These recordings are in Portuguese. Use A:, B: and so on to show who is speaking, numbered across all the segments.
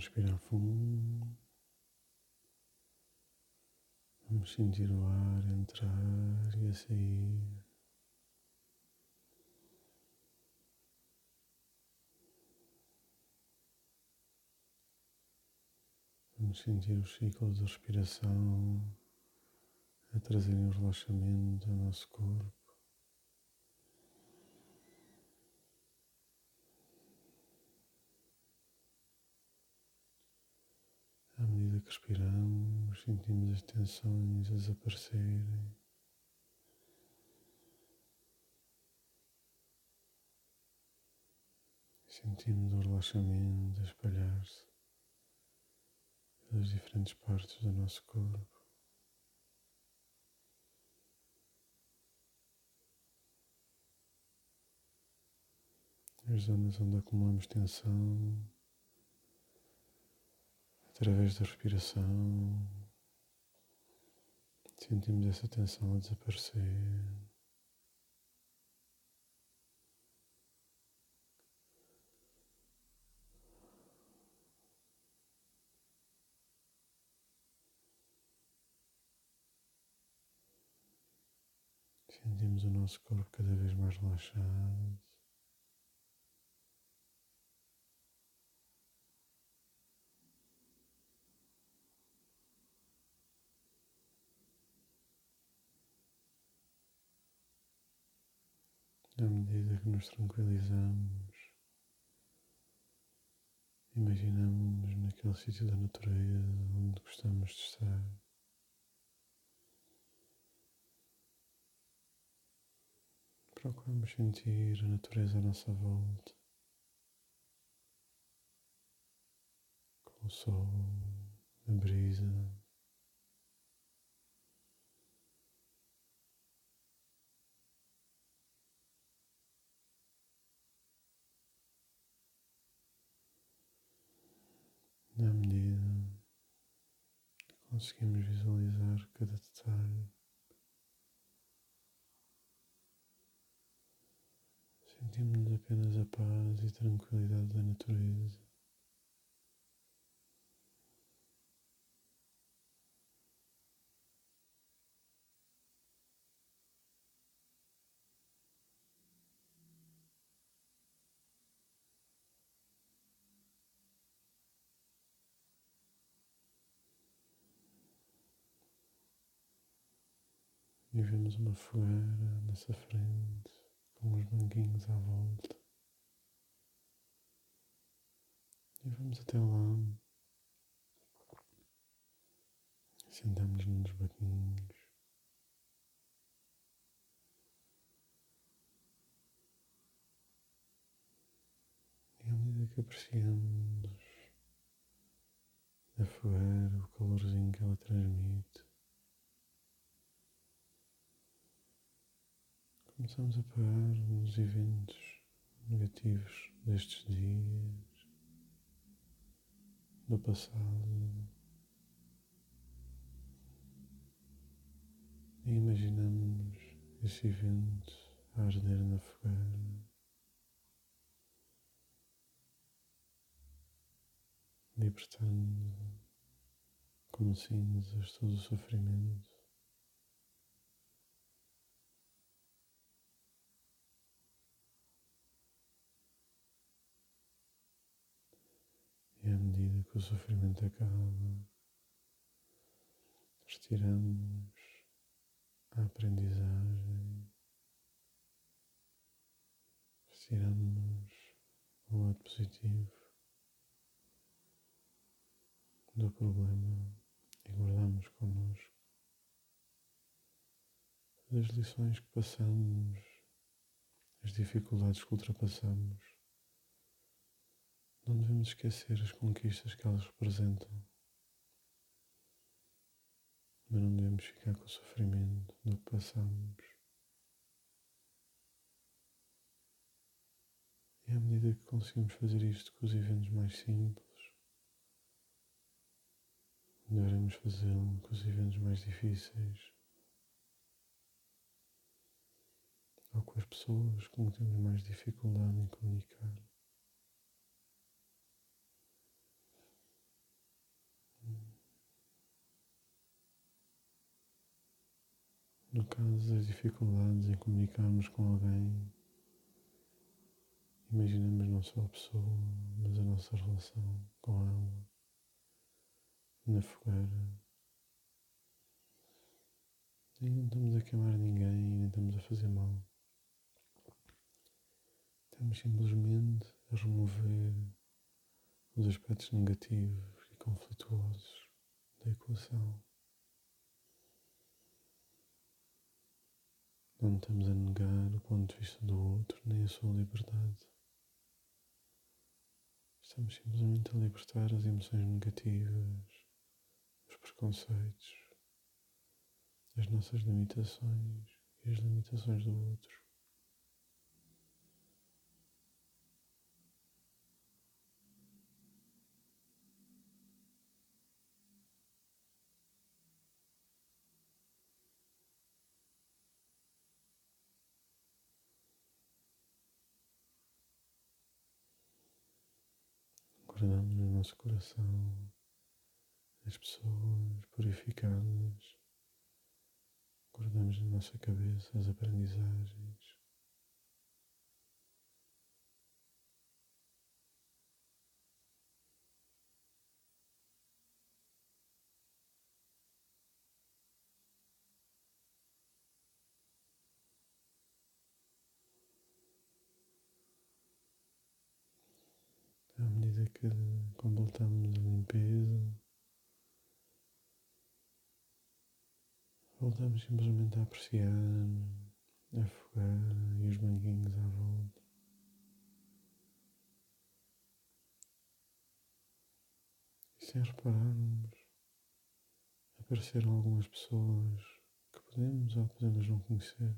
A: respirar fundo. Vamos sentir o ar entrar e a sair. Vamos sentir os ciclos de respiração a trazerem o relaxamento ao nosso corpo. À medida que respiramos, sentimos as tensões desaparecerem. Sentimos o relaxamento espalhar-se pelas diferentes partes do nosso corpo. As zonas onde acumulamos tensão através da respiração, sentimos essa tensão a desaparecer. Sentimos o nosso corpo cada vez mais relaxado. À medida que nos tranquilizamos, imaginamos naquele sítio da natureza onde gostamos de estar. Procuramos sentir a natureza à nossa volta, com o sol, a brisa. na medida que conseguimos visualizar cada detalhe, sentimos apenas a paz e tranquilidade da natureza. E vemos uma fogueira à nossa frente, com uns banquinhos à volta. E vamos até lá. Sentamos nos banquinhos. E à medida que apreciamos a fogueira, o calorzinho que ela transmite, Começamos a parar nos eventos negativos destes dias, do passado, e imaginamos esse evento a arder na fogueira, libertando como cinzas todo o sofrimento. E à medida que o sofrimento acaba, retiramos a aprendizagem, retiramos o lado positivo do problema e guardamos connosco as lições que passamos, as dificuldades que ultrapassamos. Não devemos esquecer as conquistas que elas representam, mas não devemos ficar com o sofrimento do que passamos. E à medida que conseguimos fazer isto com os eventos mais simples, devemos fazê-lo com os eventos mais difíceis. Ou com as pessoas com que temos mais dificuldade em comunicar. No caso das dificuldades em comunicarmos com alguém, imaginamos não só a pessoa, mas a nossa relação com ela, na fogueira. E não estamos a queimar ninguém, nem estamos a fazer mal. Estamos simplesmente a remover os aspectos negativos e conflituosos da equação. Não estamos a negar o ponto de vista do outro nem a sua liberdade. Estamos simplesmente a libertar as emoções negativas, os preconceitos, as nossas limitações e as limitações do outro. guardamos no nosso coração as pessoas purificadas, guardamos na nossa cabeça as aprendizagens. Que completamos a limpeza, voltamos simplesmente a apreciar a fogueira e os banquinhos à volta. E sem repararmos, apareceram algumas pessoas que podemos ou podemos não conhecer.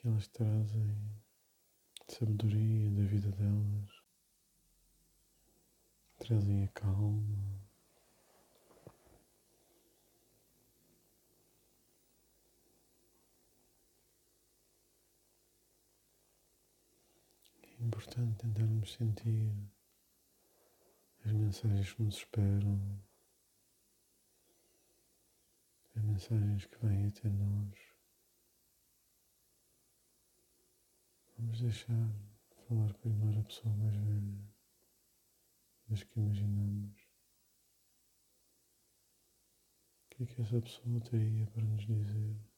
A: Que elas trazem sabedoria da vida delas, trazem a calma. É importante tentarmos sentir as mensagens que nos esperam, as mensagens que vêm até nós. Vamos deixar falar primeiro a pessoa mais velha das que imaginamos. O que é que essa pessoa teria para nos dizer?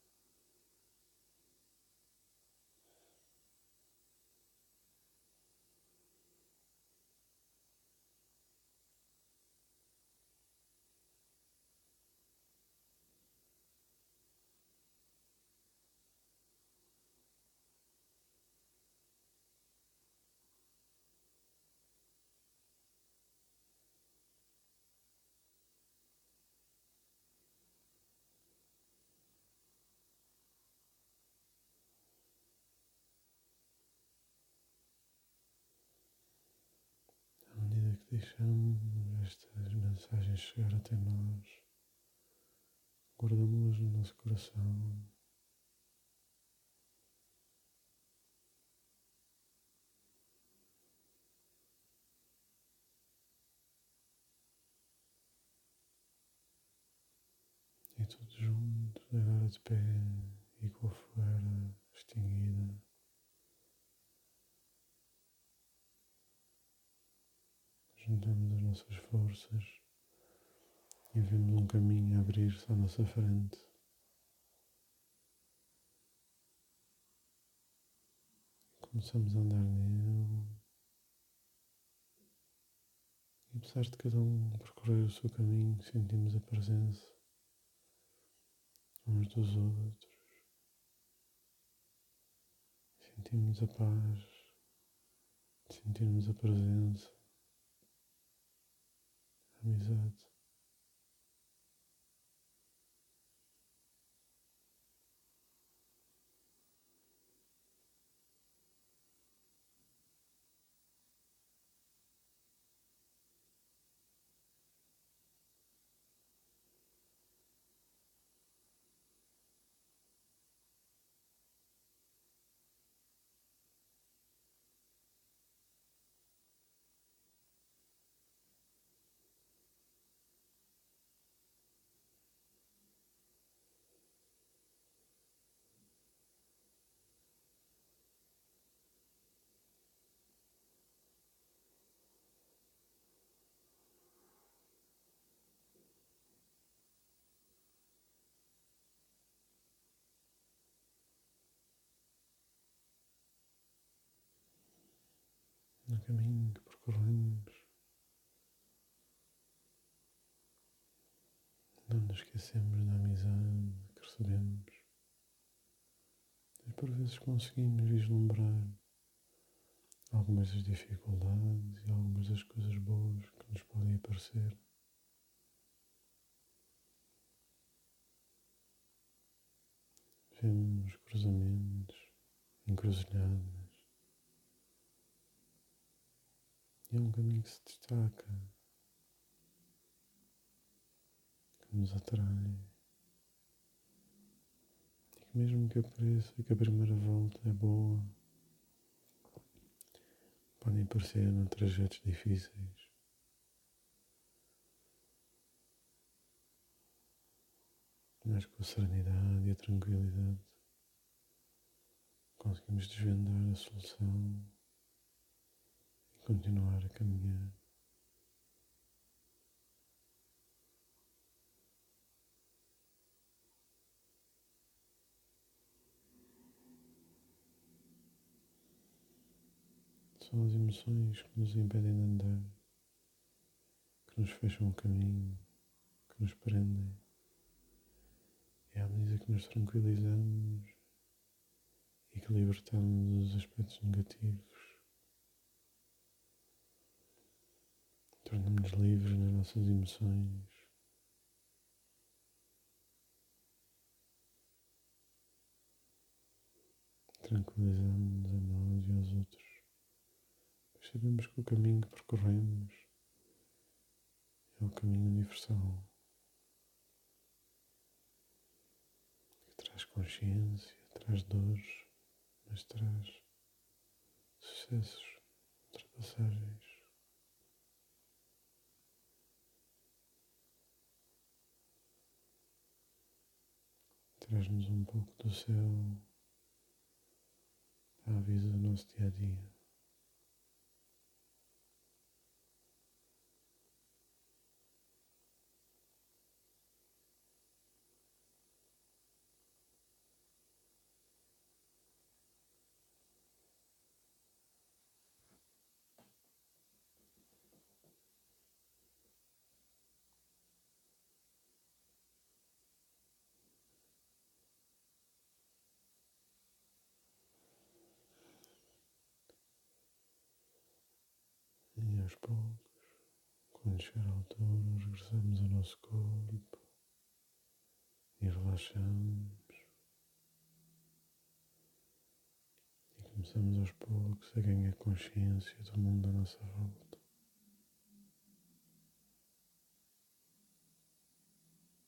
A: Deixamos estas mensagens chegar até nós, guardamos-las no nosso coração. E todos juntos, agora de pé e com a fogueira extinguida. juntamos as nossas forças e vemos um caminho abrir-se à nossa frente. Começamos a andar nele. E apesar de cada um percorrer o seu caminho, sentimos a presença uns dos outros. Sentimos a paz, sentimos a presença amizade. Caminho que percorremos. Não nos esquecemos da amizade que recebemos. E por vezes conseguimos vislumbrar algumas das dificuldades e algumas das coisas boas que nos podem aparecer. Vemos cruzamentos, encruzilhadas. E é um caminho que se destaca, que nos atrai. E que mesmo que apareça que a primeira volta é boa, podem parecer em trajetos difíceis. Mas com a serenidade e a tranquilidade conseguimos desvendar a solução continuar a caminhar. São as emoções que nos impedem de andar, que nos fecham o caminho, que nos prendem. E à medida que nos tranquilizamos e que libertamos os aspectos negativos, tornamos-nos livres nas nossas emoções. Tranquilizamos a nós e aos outros. Pois sabemos que o caminho que percorremos é o caminho universal. traz consciência, traz dores, mas traz sucessos, ultrapassagens. Traz-nos um pouco do céu à vida do nosso dia a dia. Aos poucos, quando chegar à altura, regressamos ao nosso corpo e relaxamos. E começamos aos poucos a ganhar consciência do mundo à nossa volta.